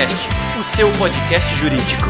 Juriscast, o seu podcast jurídico.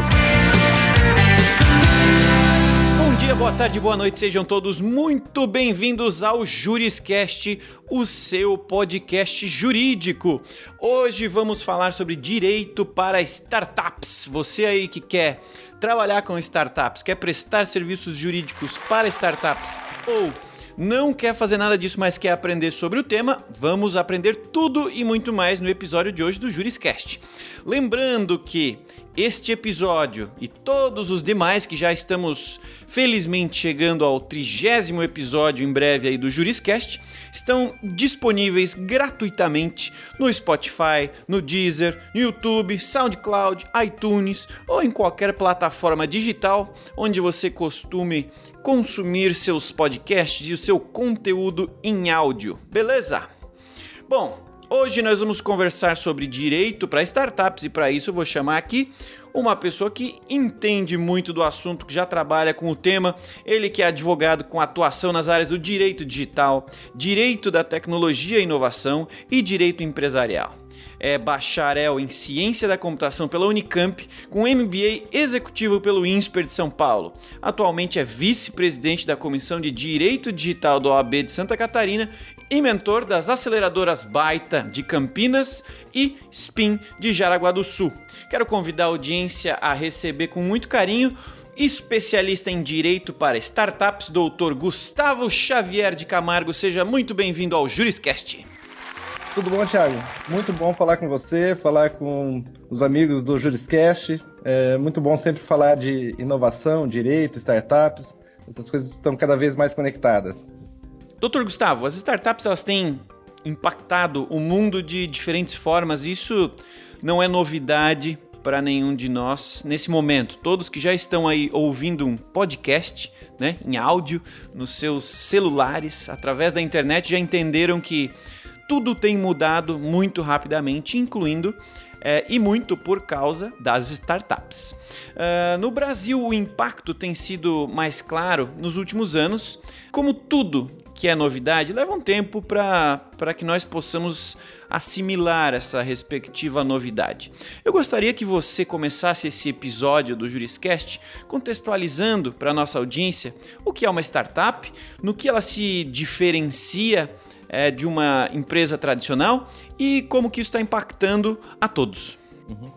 Bom dia, boa tarde, boa noite, sejam todos muito bem-vindos ao Juriscast, o seu podcast jurídico. Hoje vamos falar sobre direito para startups. Você aí que quer trabalhar com startups, quer prestar serviços jurídicos para startups ou não quer fazer nada disso, mas quer aprender sobre o tema, vamos aprender tudo e muito mais no episódio de hoje do Juriscast. Lembrando que este episódio e todos os demais que já estamos felizmente chegando ao trigésimo episódio em breve aí do Juriscast estão disponíveis gratuitamente no Spotify, no Deezer, no YouTube, SoundCloud, iTunes ou em qualquer plataforma digital onde você costume consumir seus podcasts e o seu conteúdo em áudio. Beleza? Bom, Hoje nós vamos conversar sobre direito. Para startups e para isso eu vou chamar aqui uma pessoa que entende muito do assunto, que já trabalha com o tema, ele que é advogado com atuação nas áreas do direito digital, direito da tecnologia e inovação e direito empresarial é bacharel em Ciência da Computação pela Unicamp, com MBA executivo pelo INSPER de São Paulo. Atualmente é vice-presidente da Comissão de Direito Digital da OAB de Santa Catarina e mentor das aceleradoras Baita de Campinas e Spin de Jaraguá do Sul. Quero convidar a audiência a receber com muito carinho especialista em direito para startups, doutor Gustavo Xavier de Camargo. Seja muito bem-vindo ao Juriscast. Tudo bom, Thiago? Muito bom falar com você, falar com os amigos do Juriscast. É muito bom sempre falar de inovação, direito, startups. Essas coisas estão cada vez mais conectadas. Doutor Gustavo, as startups elas têm impactado o mundo de diferentes formas. Isso não é novidade para nenhum de nós nesse momento. Todos que já estão aí ouvindo um podcast, né, em áudio, nos seus celulares, através da internet, já entenderam que tudo tem mudado muito rapidamente, incluindo é, e muito por causa das startups. Uh, no Brasil, o impacto tem sido mais claro nos últimos anos. Como tudo que é novidade, leva um tempo para que nós possamos assimilar essa respectiva novidade. Eu gostaria que você começasse esse episódio do Juriscast contextualizando para nossa audiência o que é uma startup, no que ela se diferencia é, de uma empresa tradicional e como que isso está impactando a todos. Uhum.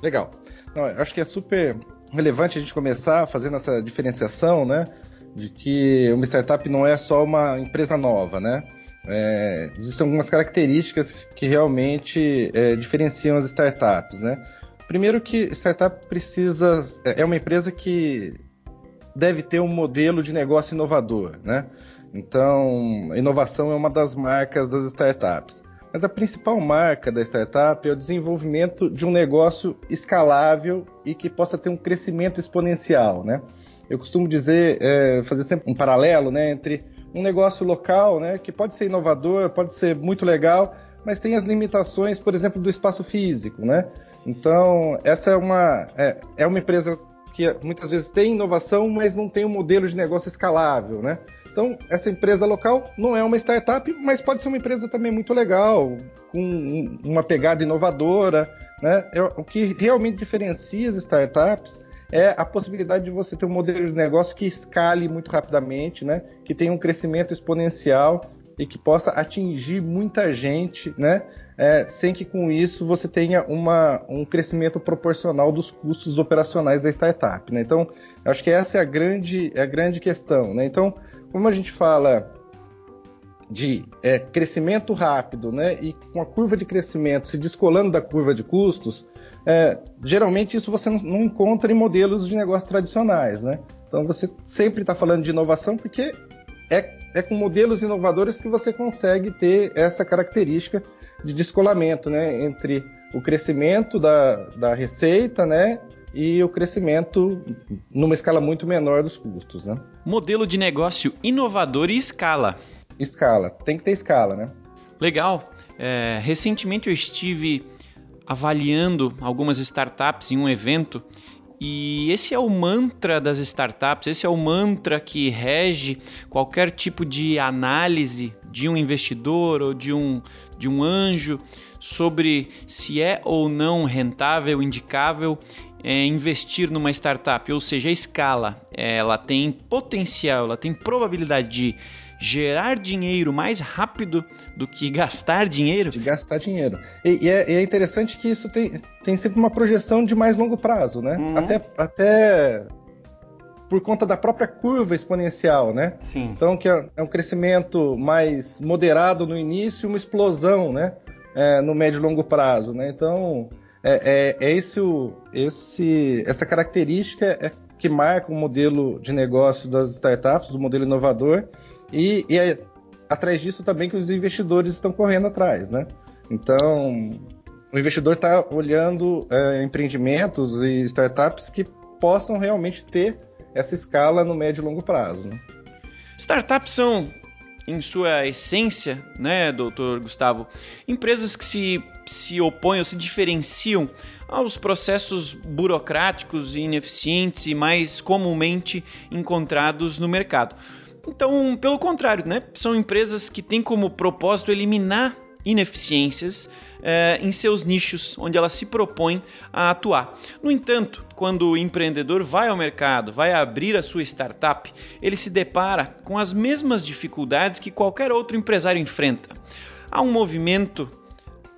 Legal. Não, acho que é super relevante a gente começar fazendo essa diferenciação, né? De que uma startup não é só uma empresa nova, né? É, existem algumas características que realmente é, diferenciam as startups, né? Primeiro que startup precisa é, é uma empresa que deve ter um modelo de negócio inovador, né? Então, inovação é uma das marcas das startups. Mas a principal marca da startup é o desenvolvimento de um negócio escalável e que possa ter um crescimento exponencial, né? Eu costumo dizer, é, fazer sempre um paralelo, né, entre um negócio local, né, que pode ser inovador, pode ser muito legal, mas tem as limitações, por exemplo, do espaço físico, né? Então, essa é uma, é, é uma empresa que muitas vezes tem inovação, mas não tem um modelo de negócio escalável, né? Então, essa empresa local não é uma startup, mas pode ser uma empresa também muito legal, com uma pegada inovadora. Né? O que realmente diferencia as startups é a possibilidade de você ter um modelo de negócio que escale muito rapidamente, né? que tenha um crescimento exponencial e que possa atingir muita gente, né? É, sem que com isso você tenha uma, um crescimento proporcional dos custos operacionais da startup. Né? Então, acho que essa é a grande, é a grande questão. Né? Então, como a gente fala de é, crescimento rápido, né, e com a curva de crescimento se descolando da curva de custos, é, geralmente isso você não, encontra em modelos de negócio tradicionais, né? Então você sempre está falando de inovação porque é, é com modelos inovadores que você consegue ter essa característica de descolamento, né, entre o crescimento da, da receita, né, e o crescimento numa escala muito menor dos custos, né? Modelo de negócio inovador e escala. Escala, tem que ter escala, né? Legal. É, recentemente eu estive avaliando algumas startups em um evento E esse é o mantra das startups, esse é o mantra que rege qualquer tipo de análise de um investidor ou de um, de um anjo sobre se é ou não rentável, indicável é, investir numa startup, ou seja, a escala, ela tem potencial, ela tem probabilidade de gerar dinheiro mais rápido do que gastar dinheiro? De gastar dinheiro. E, e, é, e é, interessante que isso tem, tem sempre uma projeção de mais longo prazo, né? Uhum. Até, até por conta da própria curva exponencial, né? Sim. Então, que é, é um crescimento mais moderado no início e uma explosão, né? É, no médio e longo prazo, né? Então, é, é, é esse, esse, essa característica é que marca o modelo de negócio das startups, do modelo inovador, e, e é atrás disso também que os investidores estão correndo atrás, né? Então, o investidor está olhando é, empreendimentos e startups que possam realmente ter essa escala no médio e longo prazo. Né? Startups são, em sua essência, né, doutor Gustavo, empresas que se, se opõem ou se diferenciam aos processos burocráticos e ineficientes e mais comumente encontrados no mercado. Então, pelo contrário, né? São empresas que têm como propósito eliminar ineficiências eh, em seus nichos onde elas se propõem a atuar. No entanto, quando o empreendedor vai ao mercado, vai abrir a sua startup, ele se depara com as mesmas dificuldades que qualquer outro empresário enfrenta. Há um movimento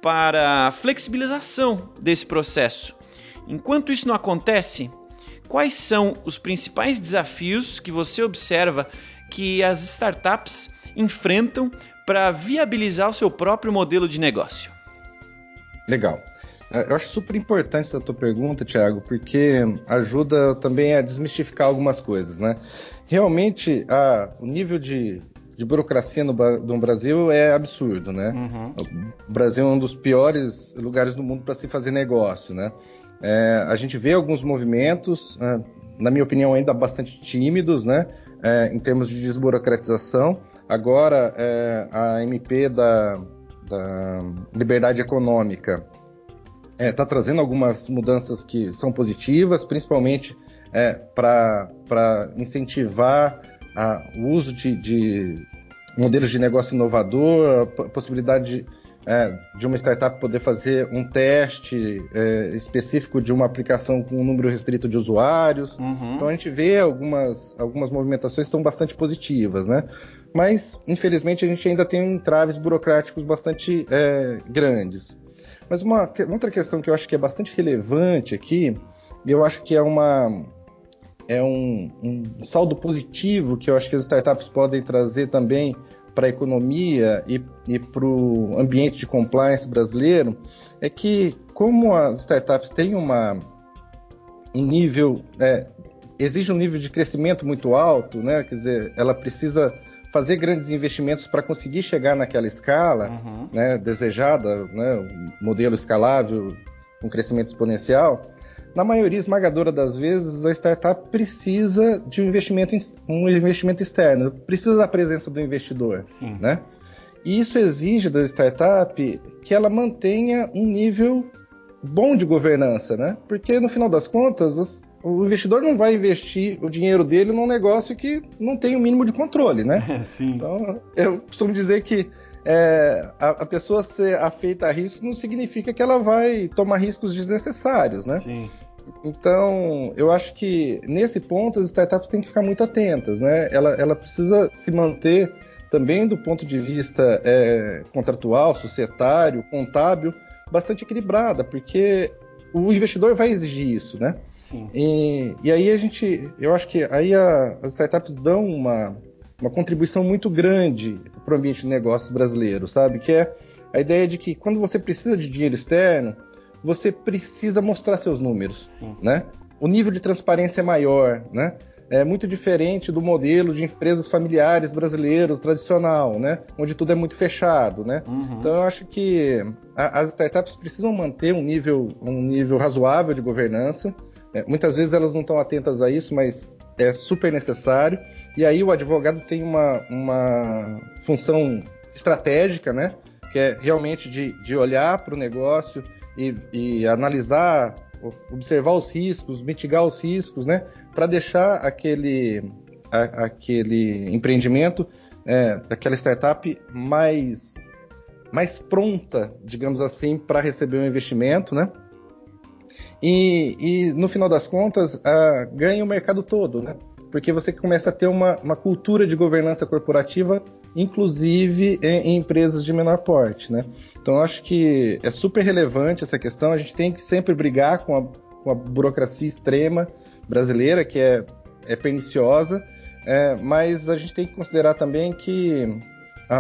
para a flexibilização desse processo. Enquanto isso não acontece, quais são os principais desafios que você observa que as startups enfrentam para viabilizar o seu próprio modelo de negócio? Legal. É, eu acho super importante essa tua pergunta, Thiago, porque ajuda também a desmistificar algumas coisas, né? Realmente, a, o nível de, de burocracia no, no, Brasil é absurdo, né? Uhum. O Brasil é um dos piores lugares do mundo para se fazer negócio, né? É, a gente vê alguns movimentos, é, na minha opinião, ainda bastante tímidos, né? é, em termos de desburocratização. Agora, é, a MP da, da Liberdade Econômica está é, trazendo algumas mudanças que são positivas, principalmente é, para incentivar a, o uso de, de, modelos de negócio inovador, a possibilidade de é, de uma startup poder fazer um teste é, específico de uma aplicação com um número restrito de usuários. Uhum. Então a gente vê algumas, algumas movimentações que são bastante positivas, né? Mas, infelizmente, a gente ainda tem entraves burocráticos bastante é, grandes. Mas uma outra questão que eu acho que é bastante relevante aqui, e eu acho que é uma é um, um saldo positivo que eu acho que as startups podem trazer também para a economia e, e para o ambiente de compliance brasileiro é que, como as startups têm uma, um nível, é, exige um nível de crescimento muito alto, né? quer dizer, ela precisa fazer grandes investimentos para conseguir chegar naquela escala uhum. né, desejada, né, modelo escalável, com crescimento exponencial, na maioria esmagadora das vezes, a startup precisa de um investimento, um investimento externo, precisa da presença do investidor, Sim. né? E isso exige da startup que ela mantenha um nível bom de governança, né? Porque no final das contas, o investidor não vai investir o dinheiro dele num negócio que não tem o mínimo de controle, né? Sim. Então, eu costumo dizer que é, a, a, pessoa ser afeita a risco não significa que ela vai tomar riscos desnecessários, né? Sim. Então, eu acho que nesse ponto as startups têm que ficar muito atentas, né? Ela, ela precisa se manter também do ponto de vista é, contratual, societário, contábil, bastante equilibrada, porque o investidor vai exigir isso, né? Sim. E, e aí a gente, eu acho que aí a, as startups dão uma, uma contribuição muito grande para o ambiente de negócios brasileiro, sabe? Que é a ideia de que quando você precisa de dinheiro externo, você precisa mostrar seus números, Sim. né? O nível de transparência é maior, né? É muito diferente do modelo de empresas familiares brasileiro tradicional, né? Onde tudo é muito fechado, né? Uhum. Então eu acho que a, as startups precisam manter um nível, um nível razoável de governança. É, muitas vezes elas não estão atentas a isso, mas é super necessário. E aí o advogado tem uma, uma função estratégica, né? Que é realmente de, de olhar para o negócio, e, e analisar observar os riscos, mitigar os riscos, né? Para deixar aquele, a, aquele empreendimento, é, aquela startup mais, mais pronta, digamos assim, para receber um investimento, né? E, e no final das contas, ganha o mercado todo, né? Porque você começa a ter uma, uma cultura de governança corporativa inclusive em, em, empresas de menor porte, né? Então acho que é super relevante essa questão. A gente tem que sempre brigar com a, com a burocracia extrema brasileira, que é, é perniciosa, é, mas a gente tem que considerar também que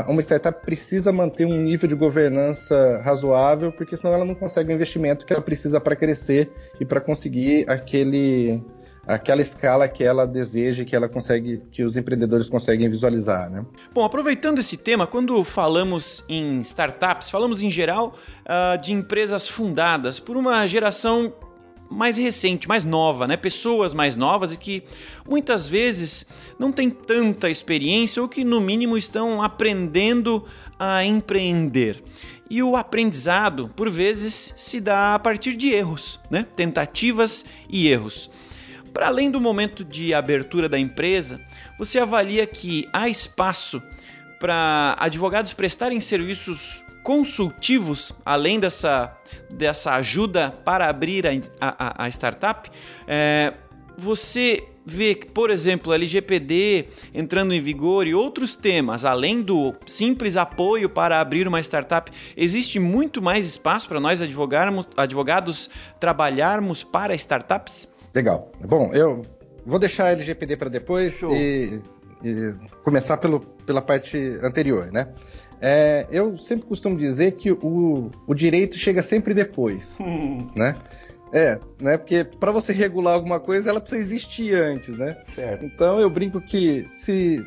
uma startup precisa manter um nível de governança razoável, porque senão ela não consegue o investimento que ela precisa para crescer e para conseguir aquele aquela escala que ela deseja, que ela consegue, que os empreendedores conseguem visualizar, né? Bom, aproveitando esse tema, quando falamos em startups, falamos em geral uh, de empresas fundadas por uma geração mais recente, mais nova, né? Pessoas mais novas e que muitas vezes não têm tanta experiência ou que no mínimo estão aprendendo a empreender. E o aprendizado, por vezes, se dá a partir de erros, né? Tentativas e erros. Para além do momento de abertura da empresa, você avalia que há espaço para advogados prestarem serviços consultivos, além dessa, dessa ajuda para abrir a, a, a startup? É, você vê, por exemplo, LGPD entrando em vigor e outros temas, além do simples apoio para abrir uma startup, existe muito mais espaço para nós advogados trabalharmos para startups? Legal. Bom, eu vou deixar a LGPD para depois e, e, começar pelo, pela parte anterior, né? É, eu sempre costumo dizer que o, o direito chega sempre depois, hum. né? É, né? Porque para você regular alguma coisa, ela precisa existir antes, né? Certo. Então eu brinco que se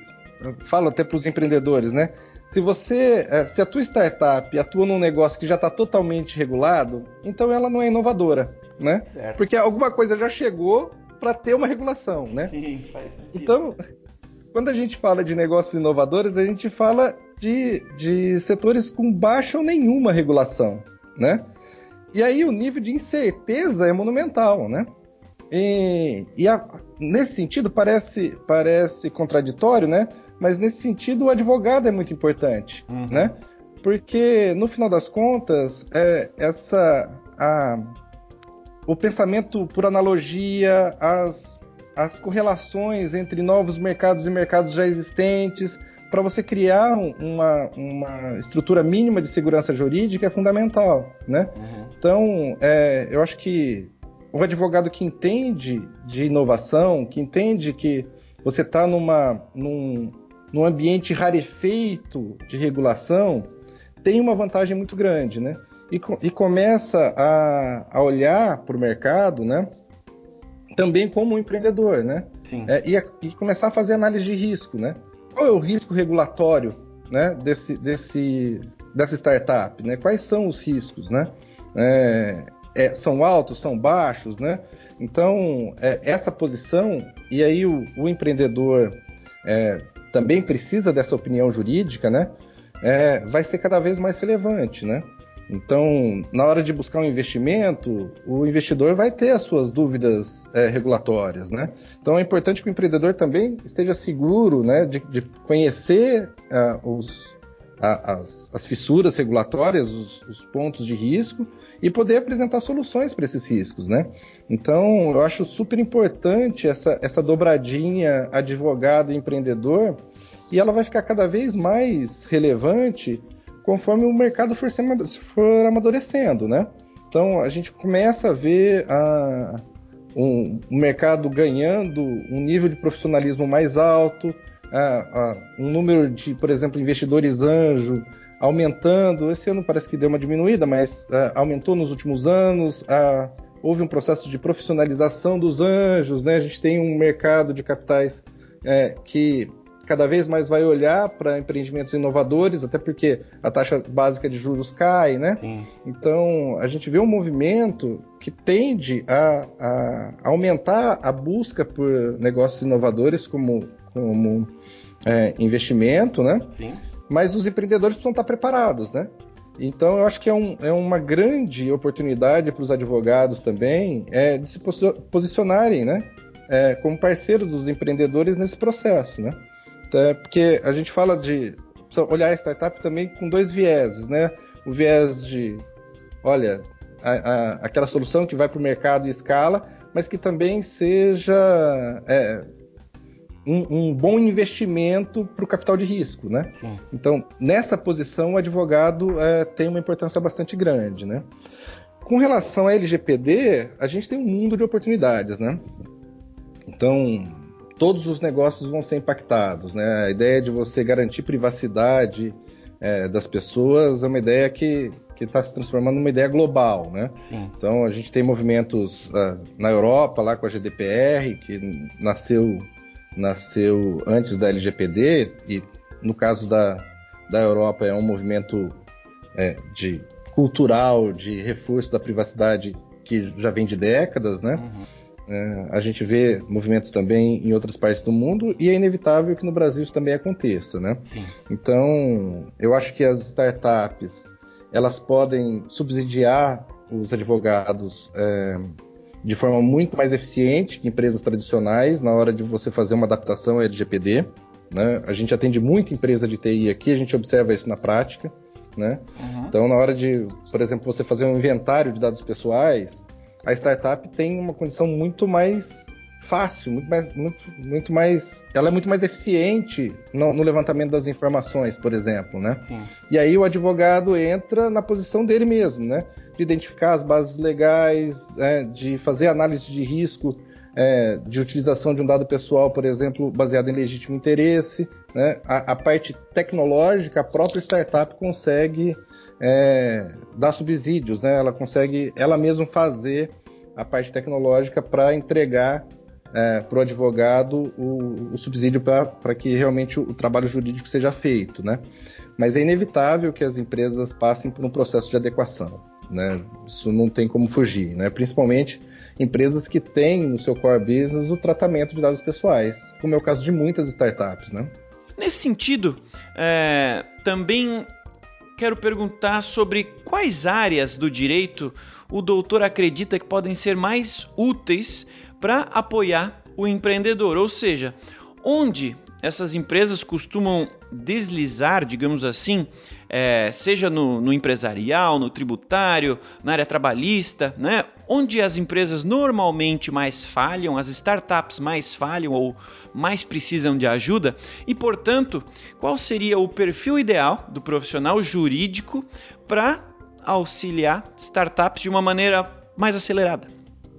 falo até para os empreendedores, né? Se você, é, se a tua startup atua num negócio que já está totalmente regulado, então ela não é inovadora né? Certo. Porque alguma coisa já chegou para ter uma regulação, né? Sim, faz sentido. Então, quando a gente fala de negócios inovadores, a gente fala de, de setores com baixa ou nenhuma regulação, né? E aí o nível de incerteza é monumental, né? E, e a, nesse sentido parece, parece contraditório, né? Mas nesse sentido o advogado é muito importante, uhum. né? Porque no final das contas, é, essa a, o pensamento por analogia, as, as correlações entre novos mercados e mercados já existentes, para você criar uma, uma estrutura mínima de segurança jurídica é fundamental, né? Uhum. Então, é, eu acho que o advogado que entende de inovação, que entende que você está num, num ambiente rarefeito de regulação, tem uma vantagem muito grande, né? E, e começa a, a olhar para o mercado, né? Também como um empreendedor, né? Sim. É, e, a, e, começar a fazer análise de risco, né? Qual é o risco regulatório, né? Desse, desse, dessa startup, né? Quais são os riscos, né? É, é, são altos, são baixos, né? Então, é, essa posição, e aí o, o empreendedor é, também precisa dessa opinião jurídica, né? É, vai ser cada vez mais relevante, né? Então, na hora de buscar um investimento, o investidor vai ter as suas dúvidas é, regulatórias, né? Então, é importante que o empreendedor também esteja seguro, né, de, de conhecer uh, os, a, as, as, fissuras regulatórias, os, os, pontos de risco e poder apresentar soluções para esses riscos, né? Então, eu acho super importante essa, essa dobradinha advogado-empreendedor e ela vai ficar cada vez mais relevante conforme o mercado for, for amadurecendo, né? Então a gente começa a ver a, um, um mercado ganhando um nível de profissionalismo mais alto, a, a, um número de, por exemplo, investidores anjo aumentando. Esse ano parece que deu uma diminuída, mas aumentou nos últimos anos. houve um processo de profissionalização dos anjos, né? A gente tem um mercado de capitais é, que cada vez mais vai olhar para empreendimentos inovadores, até porque a taxa básica de juros cai, né? Sim. Então, a gente vê um movimento que tende a, a aumentar a busca por negócios inovadores como, como é, investimento, né? Sim. Mas os empreendedores precisam estar preparados, né? Então, eu acho que é, um, é uma grande oportunidade para os advogados também é, de se posicionarem, né? É, como parceiros dos empreendedores nesse processo, né? É porque a gente fala de olhar a startup também com dois vieses, né? O viés de, olha, a, a, aquela solução que vai para o mercado e escala, mas que também seja é, um, um, bom investimento para o capital de risco, né? Sim. Então, nessa posição, o advogado é, tem uma importância bastante grande, né? Com relação à LGPD, a gente tem um mundo de oportunidades, né? Então, todos os negócios vão ser impactados, né? A ideia de você garantir privacidade é, das pessoas é uma ideia que que está se transformando numa ideia global, né? Sim. Então a gente tem movimentos uh, na Europa lá com a GDPR que nasceu nasceu antes da LGPD e no caso da, da Europa é um movimento é, de cultural de reforço da privacidade que já vem de décadas, né? Uhum. É, a gente vê movimentos também em outras partes do mundo e é inevitável que no Brasil isso também aconteça, né? Sim. Então, eu acho que as startups elas podem subsidiar os advogados é, de forma muito mais eficiente que empresas tradicionais na hora de você fazer uma adaptação à LGPD. Né? A gente atende muita empresa de TI aqui, a gente observa isso na prática. Né? Uhum. Então, na hora de, por exemplo, você fazer um inventário de dados pessoais, a startup tem uma condição muito mais fácil, muito mais, muito, muito mais, ela é muito mais eficiente no, no levantamento das informações, por exemplo, né? Sim. E aí o advogado entra na posição dele mesmo, né? De identificar as bases legais, é, de fazer análise de risco é, de utilização de um dado pessoal, por exemplo, baseado em legítimo interesse, né? A, a parte tecnológica, a própria startup consegue é, dar subsídios, né? Ela consegue ela mesma fazer a parte tecnológica para entregar é, para o advogado o, subsídio para que realmente o, o, trabalho jurídico seja feito, né? Mas é inevitável que as empresas passem por um processo de adequação, né? Isso não tem como fugir, né? Principalmente empresas que têm no seu core business o tratamento de dados pessoais, como é o caso de muitas startups, né? Nesse sentido, é, também quero perguntar sobre quais áreas do direito o doutor acredita que podem ser mais úteis para apoiar o empreendedor, ou seja, onde essas empresas costumam deslizar, digamos assim, é, seja no, no, empresarial, no tributário, na área trabalhista, né? Onde as empresas normalmente mais falham, as startups mais falham ou mais precisam de ajuda, e portanto, qual seria o perfil ideal do profissional jurídico para auxiliar startups de uma maneira mais acelerada?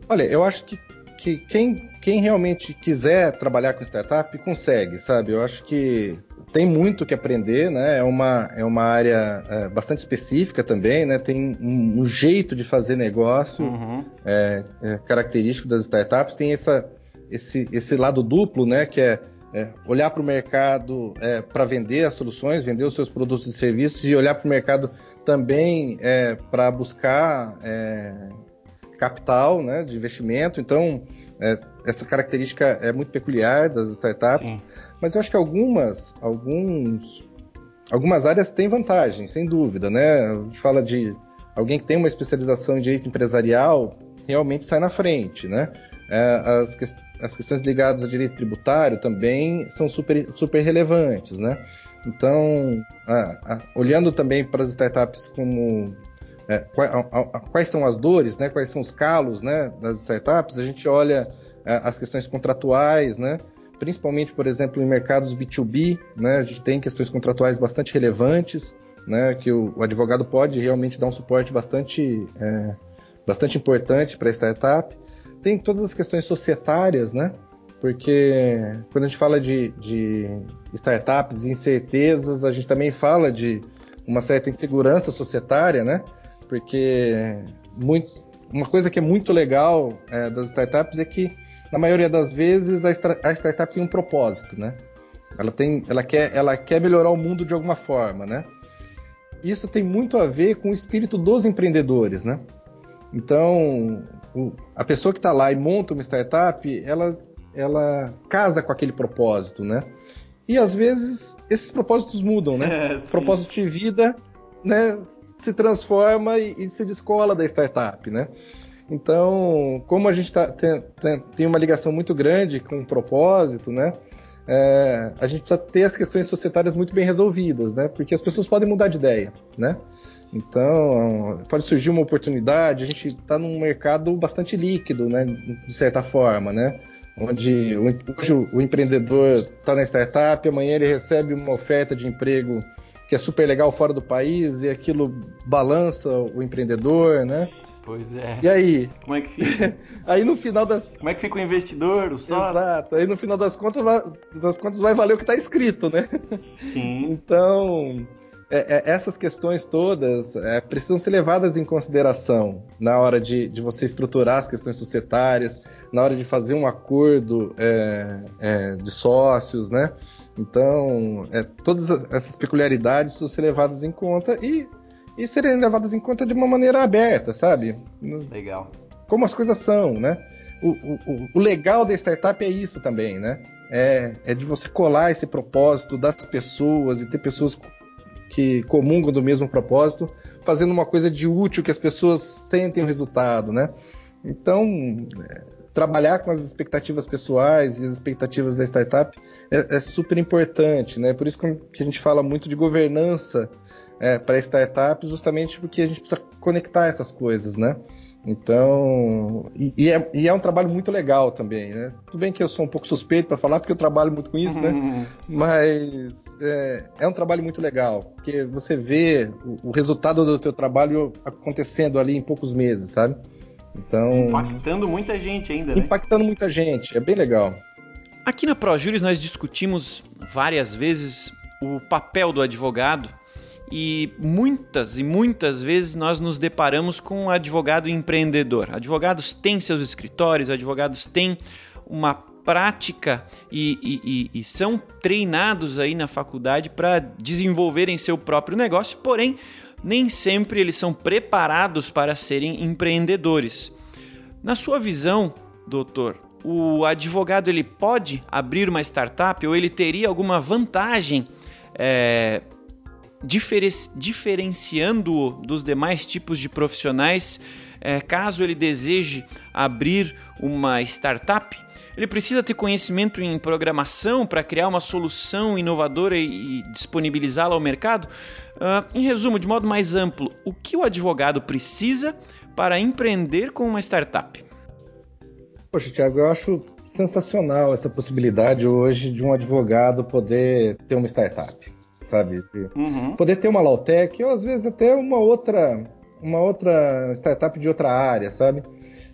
Olha, eu acho que que quem, quem realmente quiser trabalhar com startup consegue, sabe? Eu acho que tem muito que aprender, né? É uma, é uma área é, bastante específica também, né? Tem um, um jeito de fazer negócio uhum. é, é, característico das startups. Tem essa, esse, esse lado duplo, né? Que é, é olhar para o mercado é, para vender as soluções, vender os seus produtos e serviços e olhar para o mercado também é, para buscar capital, né, de investimento. Então, é, essa característica é muito peculiar das startups. Sim. Mas eu acho que algumas, alguns, algumas áreas têm vantagem, sem dúvida, né? A gente fala de alguém que tem uma especialização em direito empresarial, realmente sai na frente, né? É, as, que, as questões ligadas a direito tributário também são super, super relevantes, né? Então, olhando também para as startups como é, quais são as dores, né, quais são os calos né, das startups, a gente olha é, as questões contratuais, né, principalmente, por exemplo, em mercados B2B, né, a gente tem questões contratuais bastante relevantes, né, que o, o advogado pode realmente dar um suporte bastante, é, bastante importante para a startup. Tem todas as questões societárias, né, porque quando a gente fala de, de startups e incertezas, a gente também fala de uma certa insegurança societária, né? Porque muito, uma coisa que é muito legal é, das startups é que, na maioria das vezes, a, a, startup tem um propósito, né? Ela, tem, ela, quer, ela quer melhorar o mundo de alguma forma, né? Isso tem muito a ver com o espírito dos empreendedores, né? Então, o, a pessoa que está lá e monta uma startup, ela, ela casa com aquele propósito, né? E às vezes esses propósitos mudam, né? É, propósito de vida, né? Se transforma e, e se descola da startup, né? Então, como a gente tá, tem, tem, uma ligação muito grande com o propósito, né? É, a gente precisa ter as questões societárias muito bem resolvidas, né? Porque as pessoas podem mudar de ideia, né? Então, pode surgir uma oportunidade, a gente está num mercado bastante líquido, né? De certa forma, né? Onde hoje o empreendedor está na startup, amanhã ele recebe uma oferta de emprego que é super legal fora do país e aquilo balança o empreendedor, né? Pois é. E aí? Como é que fica? aí no final das. Como é que fica o investidor, o sócio? Exato. Aí no final das contas, vai, das contas vai valer o que está escrito, né? Sim. Então, é, é, essas questões todas é, precisam ser levadas em consideração na hora de, de você estruturar as questões societárias, na hora de fazer um acordo é, é, de sócios, né? Então, é, todas essas peculiaridades precisam ser levadas em conta e e serem levadas em conta de uma maneira aberta, sabe? Legal. Como as coisas são, né? O, o, o legal da startup é isso também, né? É, é de você colar esse propósito das pessoas e ter pessoas que comungam do mesmo propósito, fazendo uma coisa de útil que as pessoas sentem o resultado, né? Então, é, trabalhar com as expectativas pessoais e as expectativas da startup é, é super importante, né? Por isso que a gente fala muito de governança é, para startups, justamente porque a gente precisa conectar essas coisas, né? Então, e, e, é, e, é, um trabalho muito legal também, né? Tudo bem que eu sou um pouco suspeito para falar, porque eu trabalho muito com isso, né? Uhum. Mas é, é, um trabalho muito legal, porque você vê o, o, resultado do teu trabalho acontecendo ali em poucos meses, sabe? Então... Impactando muita gente ainda, né? Impactando muita gente, é bem legal. Aqui na ProJuris nós discutimos várias vezes o papel do advogado e muitas e muitas vezes nós nos deparamos com um advogado empreendedor. Advogados têm seus escritórios, advogados têm uma prática e, e, e, e são treinados aí na faculdade para desenvolverem seu próprio negócio, porém, nem sempre eles são preparados para serem empreendedores. Na sua visão, doutor, o advogado ele pode abrir uma startup ou ele teria alguma vantagem é, diferenciando-o dos demais tipos de profissionais, é, caso ele deseje abrir uma startup, ele precisa ter conhecimento em programação para criar uma solução inovadora e, disponibilizá-la ao mercado? Uh, em resumo, de modo mais amplo, o que o advogado precisa para empreender com uma startup? Poxa, Tiago, eu acho sensacional essa possibilidade hoje de um advogado poder ter uma startup sabe? Uhum. Poder ter uma Lautec ou às vezes até uma outra, uma outra startup de outra área, sabe?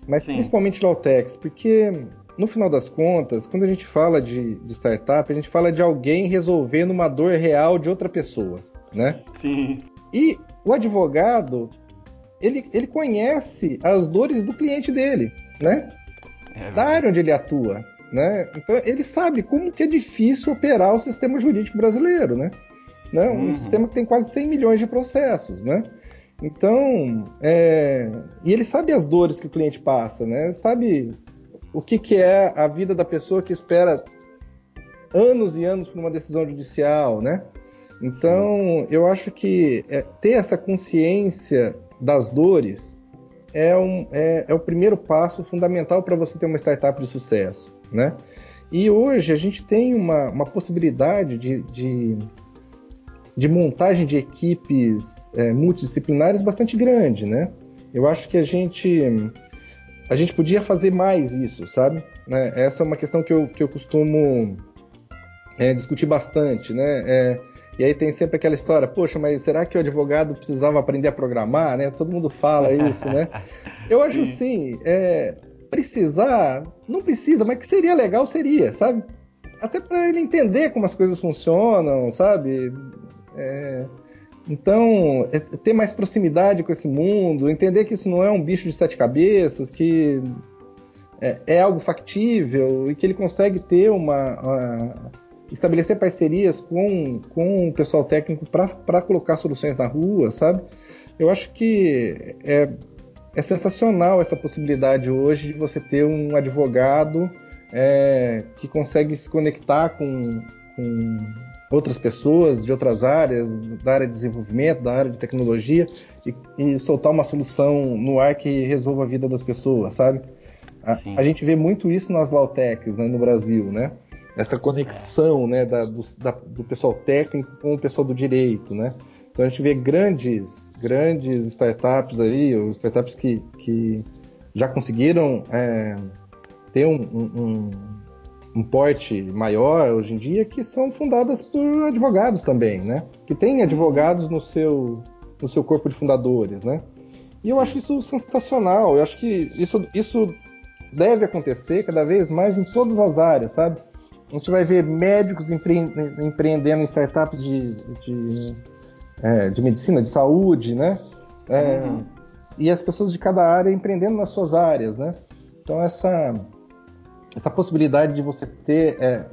Mas Sim. principalmente Lautex, porque no final das contas, quando a gente fala de, de, startup, a gente fala de alguém resolvendo uma dor real de outra pessoa, né? Sim. E o advogado, ele, ele conhece as dores do cliente dele, né? É da área onde ele atua, né? Então ele sabe como que é difícil operar o sistema jurídico brasileiro, né? né? Um uhum. sistema que tem quase 100 milhões de processos, né? Então, é... e ele sabe as dores que o cliente passa, né? Sabe o que, que é a vida da pessoa que espera anos e anos por uma decisão judicial, né? Então, Sim. eu acho que é, ter essa consciência das dores é, um, é, é o primeiro passo fundamental para você ter uma startup de sucesso, né? E hoje a gente tem uma, uma possibilidade de, de de montagem de equipes é, multidisciplinares bastante grande, né? Eu acho que a gente a gente podia fazer mais isso, sabe? Né? Essa é uma questão que eu, que eu costumo é, discutir bastante, né? É, e aí tem sempre aquela história, poxa, mas será que o advogado precisava aprender a programar, né? Todo mundo fala isso, né? Eu acho sim, assim, é, precisar, não precisa, mas que seria legal seria, sabe? Até para ele entender como as coisas funcionam, sabe? É, então, é, ter mais proximidade com esse mundo, entender que isso não é um bicho de sete cabeças, que é, é algo factível e que ele consegue ter uma. uma estabelecer parcerias com, com o pessoal técnico para colocar soluções na rua, sabe? Eu acho que é, é sensacional essa possibilidade hoje de você ter um advogado é, que consegue se conectar com, com outras pessoas de outras áreas, da área de desenvolvimento, da área de tecnologia, e, e soltar uma solução no ar que resolva a vida das pessoas, sabe? A, a gente vê muito isso nas Lautechs né, no Brasil, né? Essa conexão é. né, da, do, da, do pessoal técnico com o pessoal do direito, né? Então a gente vê grandes, grandes startups aí, ou startups que, que já conseguiram é, ter um, um, um, porte maior hoje em dia, que são fundadas por advogados também, né? Que têm advogados no seu, no seu corpo de fundadores, né? E eu acho isso sensacional. Eu acho que isso, isso deve acontecer cada vez mais em todas as áreas, sabe? A gente vai ver médicos empre empreendendo em startups de, de é, de medicina, de saúde, né? É, uhum. E as pessoas de cada área empreendendo nas suas áreas, né? Então essa essa possibilidade de você ter é,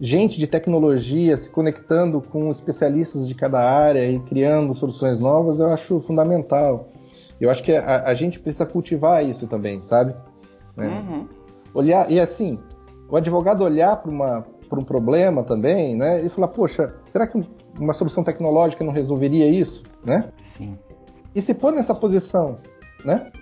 gente de tecnologia se conectando com especialistas de cada área e criando soluções novas, eu acho fundamental. Eu acho que a, a gente precisa cultivar isso também, sabe? É. Uhum. Olhar e assim, o advogado olhar para uma para um problema também, né? E falar, poxa, será que uma solução tecnológica não resolveria isso, né? Sim. E se pôr nessa posição, né?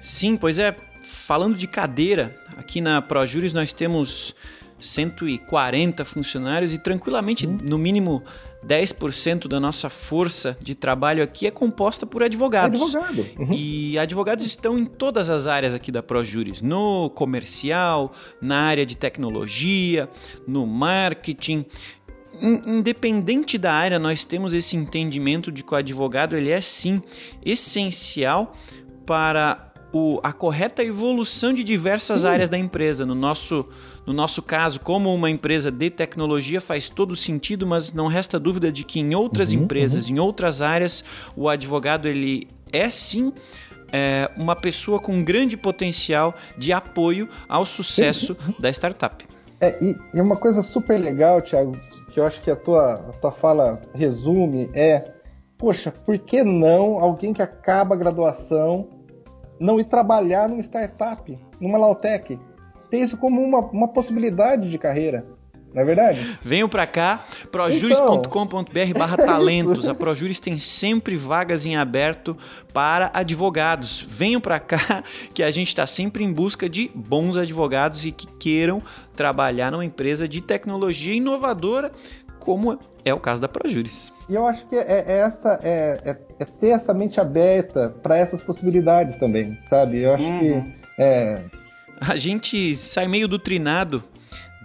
Sim, pois é. Falando de cadeira, aqui na ProJuris nós temos 140 funcionários e tranquilamente, hum. no mínimo 10% da nossa força de trabalho aqui é composta por advogados. Advogado. Uhum. E advogados estão em todas as áreas aqui da ProJuris, no comercial, na área de tecnologia, no marketing. Independente da área, nós temos esse entendimento de que o advogado ele é sim essencial para o, a correta evolução de diversas áreas da empresa. No nosso no nosso caso, como uma empresa de tecnologia, faz todo sentido, mas não resta dúvida de que em outras uhum, empresas, uhum. em outras áreas, o advogado ele é sim é, uma pessoa com grande potencial de apoio ao sucesso da startup. É, e, e uma coisa super legal, Thiago, que eu acho que a tua, a tua fala resume é, poxa, por que não alguém que acaba a graduação não ir trabalhar numa startup, numa Lautech? Ter isso como uma, uma possibilidade de carreira. Não é verdade? Venham para cá, projuris.com.br barra talentos. A Projuris tem sempre vagas em aberto para advogados. Venham para cá que a gente está sempre em busca de bons advogados e que queiram trabalhar numa empresa de tecnologia inovadora, como é o caso da Projuris. E eu acho que é, é essa é, é, é, ter essa mente aberta para essas possibilidades também, sabe? Eu acho uhum. que é, a gente sai meio doutrinado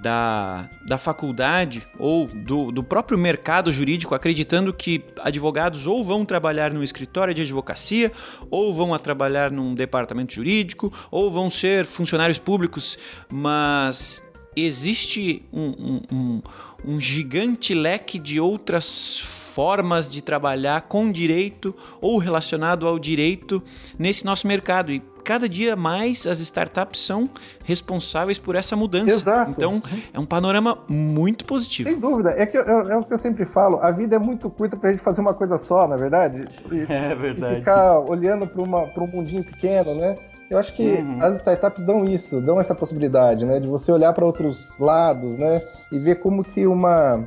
da, da faculdade ou do, do próprio mercado jurídico, acreditando que advogados ou vão trabalhar num escritório de advocacia, ou vão trabalhar num departamento jurídico, ou vão ser funcionários públicos, mas existe um, um, um, um gigante leque de outras formas de trabalhar com direito ou relacionado ao direito nesse nosso mercado. E cada dia mais as startups são responsáveis por essa mudança. Exato. Então, é um panorama muito positivo. Sem dúvida. É, que eu, é o que eu sempre falo, a vida é muito curta para a gente fazer uma coisa só, na é verdade? E, é verdade. E ficar olhando para um mundinho pequeno, né? Eu acho que uhum. as startups dão isso, dão essa possibilidade, né? De você olhar para outros lados, né? E ver como que uma,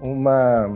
uma,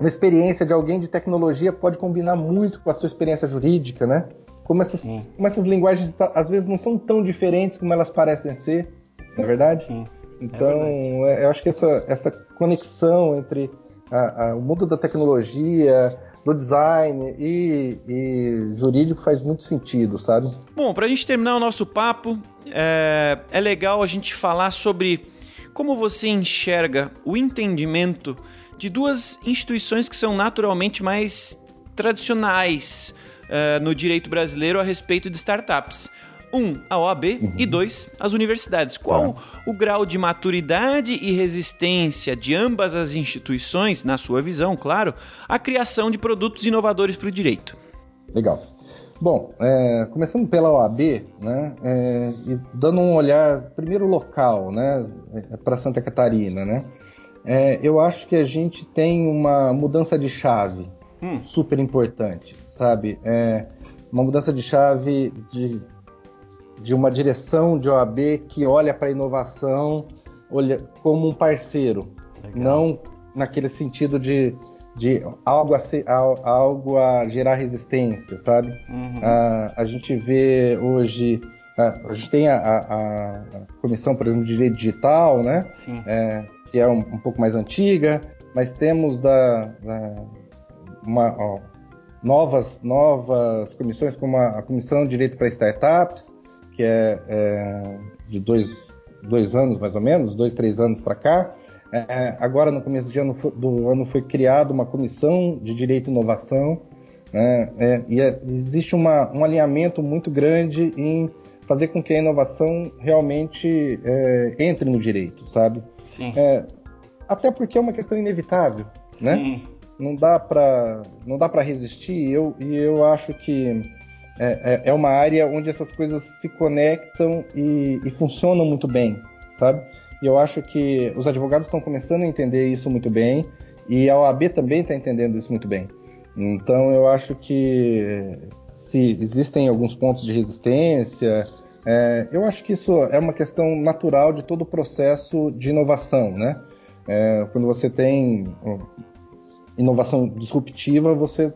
uma experiência de alguém de tecnologia pode combinar muito com a sua experiência jurídica, né? como essas, como essas linguagens tá, às vezes não são tão diferentes como elas parecem ser, não é verdade? Sim. É então, é verdade. eu acho que essa, essa conexão entre a, a, o mundo da tecnologia, do design e, e, jurídico faz muito sentido, sabe? Bom, para a gente terminar o nosso papo, é, é legal a gente falar sobre como você enxerga o entendimento de duas instituições que são naturalmente mais tradicionais uh, no direito brasileiro a respeito de startups. Um, a OAB uhum. e dois, as universidades. Qual ah. o grau de maturidade e resistência de ambas as instituições, na sua visão, claro, à criação de produtos inovadores para o direito? Legal. Bom, é, começando pela OAB, né, é, e dando um olhar primeiro local, né, para Santa Catarina, né, é, eu acho que a gente tem uma mudança de chave hum. super importante sabe? É uma mudança de chave de, de uma direção de OAB que olha para a inovação olha, como um parceiro, Legal. não naquele sentido de, de algo, a ser, algo a gerar resistência, sabe? Uhum. A, a gente vê hoje. A, gente tem a, a, a, comissão, por exemplo, de direito digital, né? É, que é um, um, pouco mais antiga, mas temos da, da uma, ó, novas, novas comissões, como a, a Comissão de Direito para Startups, que é, é, de dois, dois anos mais ou menos, dois, três anos para cá. É, agora, no começo ano, do ano, foi criada uma comissão de direito e inovação, né, é, e é, existe uma, um alinhamento muito grande em fazer com que a inovação realmente é, entre no direito, sabe? Sim. É, até porque é uma questão inevitável, né? Sim. né? não dá para não dá para resistir. Eu e eu acho que é, é, é, uma área onde essas coisas se conectam e, e funcionam muito bem, sabe? E eu acho que os advogados estão começando a entender isso muito bem e a OAB também está entendendo isso muito bem. Então eu acho que se existem alguns pontos de resistência, é, eu acho que isso é uma questão natural de todo o processo de inovação, né? É, quando você tem inovação disruptiva, você,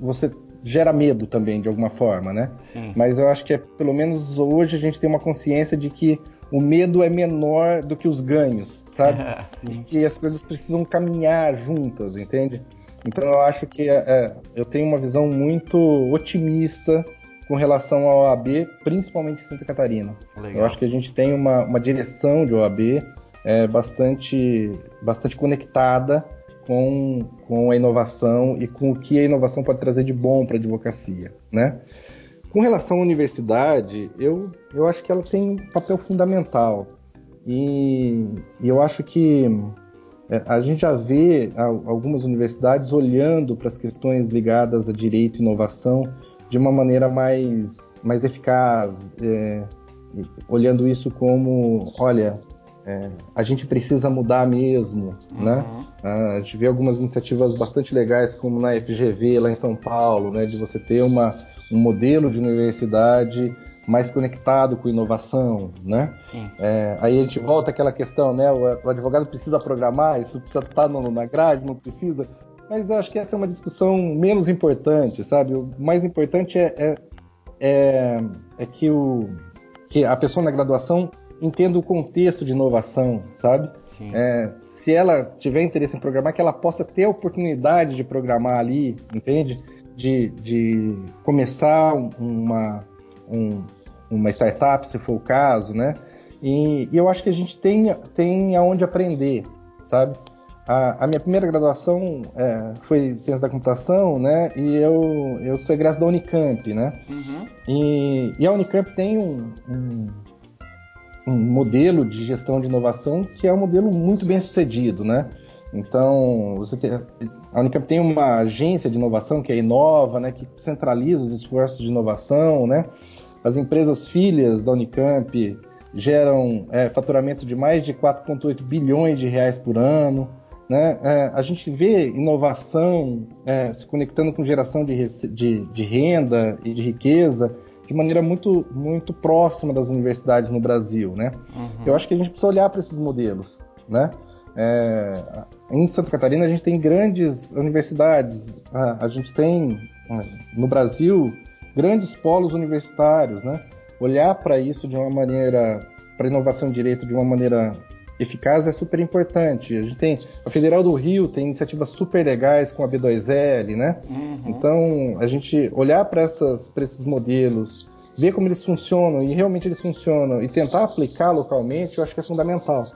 você gera medo também, de alguma forma, né? Sim. Mas eu acho que é, pelo menos hoje a gente tem uma consciência de que o medo é menor do que os ganhos, sabe? Sim. E que as coisas precisam caminhar juntas, entende? Então eu acho que é, é, eu tenho uma visão muito otimista com relação ao OAB, principalmente em Santa Catarina. Legal. Eu acho que a gente tem uma, uma direção de OAB é, bastante, bastante conectada com, com a inovação e com o que a inovação pode trazer de bom para a advocacia, né? Com relação à universidade, eu, eu acho que ela tem um papel fundamental. E, e eu acho que é, a gente já vê algumas universidades olhando para as questões ligadas a direito e inovação de uma maneira mais, mais eficaz, é, olhando isso como, olha, é, a gente precisa mudar mesmo, uhum. né? Ah, a gente vê algumas iniciativas bastante legais, como na FGV, lá em São Paulo, né? De você ter uma, um modelo de universidade mais conectado com inovação, né? Sim. É, aí a gente volta àquela questão, né? O, o advogado precisa programar, isso precisa estar no, na grade, não precisa. Mas eu acho que essa é uma discussão menos importante, sabe? O mais importante é, é, é, é que, o, que a pessoa na graduação entenda o contexto de inovação, sabe? É, se ela tiver interesse em programar, que ela possa ter a oportunidade de programar ali, entende? De, de começar uma, um, uma startup, se for o caso, né? E, e, eu acho que a gente tem, tem aonde aprender, sabe? A, a minha primeira graduação é, foi ciência da computação, né? E eu, eu sou egresso da Unicamp, né? Uhum. E, e a Unicamp tem um, um um modelo de gestão de inovação que é um modelo muito bem sucedido, né? Então, você tem, a Unicamp tem uma agência de inovação que é a Inova, né, que centraliza os esforços de inovação, né? As empresas filhas da Unicamp geram é, faturamento de mais de 4,8 bilhões de reais por ano. Né? É, a gente vê inovação é, se conectando com geração de, de, de renda e de riqueza de maneira muito, muito próxima das universidades no Brasil, né? Uhum. Eu acho que a gente precisa olhar para esses modelos, né? É, em Santa Catarina a gente tem grandes universidades, a, a gente tem no Brasil grandes polos universitários, né? Olhar para isso de uma maneira, para inovação em direito de uma maneira eficaz é super importante. A gente tem a Federal do Rio tem iniciativas super legais com a B2L, né? Uhum. Então a gente olhar para esses modelos, ver como eles funcionam e realmente eles funcionam e tentar aplicar localmente, eu acho que é fundamental.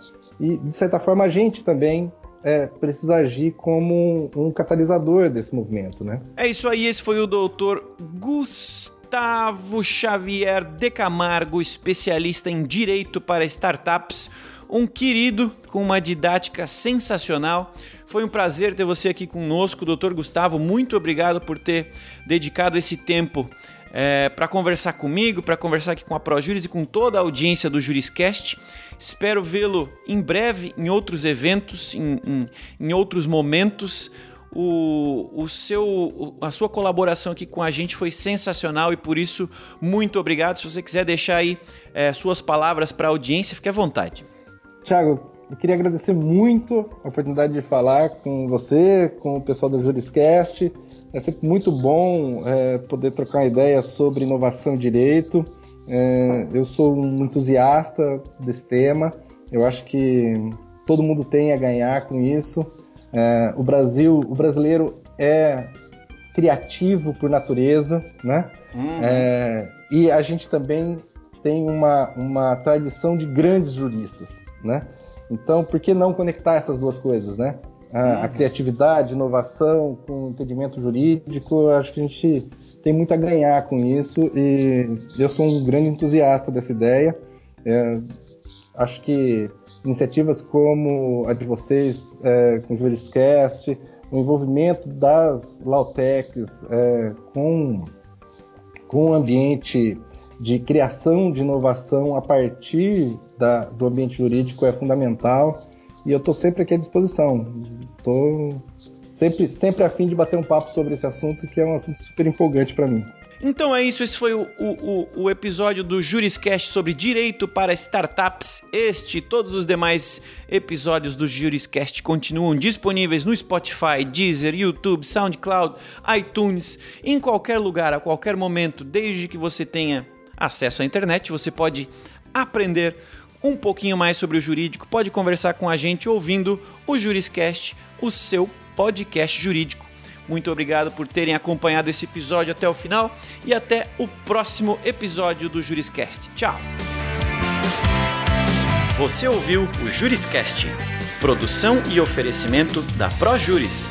E de certa forma a gente também é, precisa agir como um, catalisador desse movimento, né? É isso aí. Esse foi o doutor Gustavo Xavier de Camargo, especialista em direito para startups um querido com uma didática sensacional. Foi um prazer ter você aqui conosco, doutor Gustavo. Muito obrigado por ter dedicado esse tempo é, para conversar comigo, para conversar aqui com a ProJuris e com toda a audiência do Juriscast. Espero vê-lo em breve em outros eventos, em, em, em outros momentos. O, o, seu, a sua colaboração aqui com a gente foi sensacional e por isso muito obrigado. Se você quiser deixar aí é, suas palavras para a audiência, fique à vontade. Tiago, eu queria agradecer muito a oportunidade de falar com você, com o pessoal do Juriscast. É sempre muito bom é, poder trocar uma ideia sobre inovação e direito. É, eu sou um entusiasta desse tema. Eu acho que todo mundo tem a ganhar com isso. É, o Brasil, o brasileiro é criativo por natureza, né? Uhum. É, e a gente também tem uma, uma tradição de grandes juristas, né? Então, por que não conectar essas duas coisas, né? A, uhum. a criatividade, inovação com entendimento jurídico, acho que a gente tem muito a ganhar com isso e eu sou um grande entusiasta dessa ideia. É, acho que iniciativas como a de vocês, é, com o Juriscast, o envolvimento das Lautechs é, com, com o ambiente de criação de inovação a partir da, do ambiente jurídico é fundamental e eu estou sempre aqui à disposição. Estou sempre, sempre a fim de bater um papo sobre esse assunto, que é um assunto super empolgante para mim. Então é isso, esse foi o, o, o, episódio do Juriscast sobre direito para startups. Este e todos os demais episódios do Juriscast continuam disponíveis no Spotify, Deezer, YouTube, SoundCloud, iTunes, em qualquer lugar, a qualquer momento, desde que você tenha acesso à internet, você pode aprender um pouquinho mais sobre o jurídico, pode conversar com a gente ouvindo o Juriscast, o seu podcast jurídico. Muito obrigado por terem acompanhado esse episódio até o final e até o próximo episódio do Juriscast. Tchau! Você ouviu o Juriscast, produção e oferecimento da ProJuris,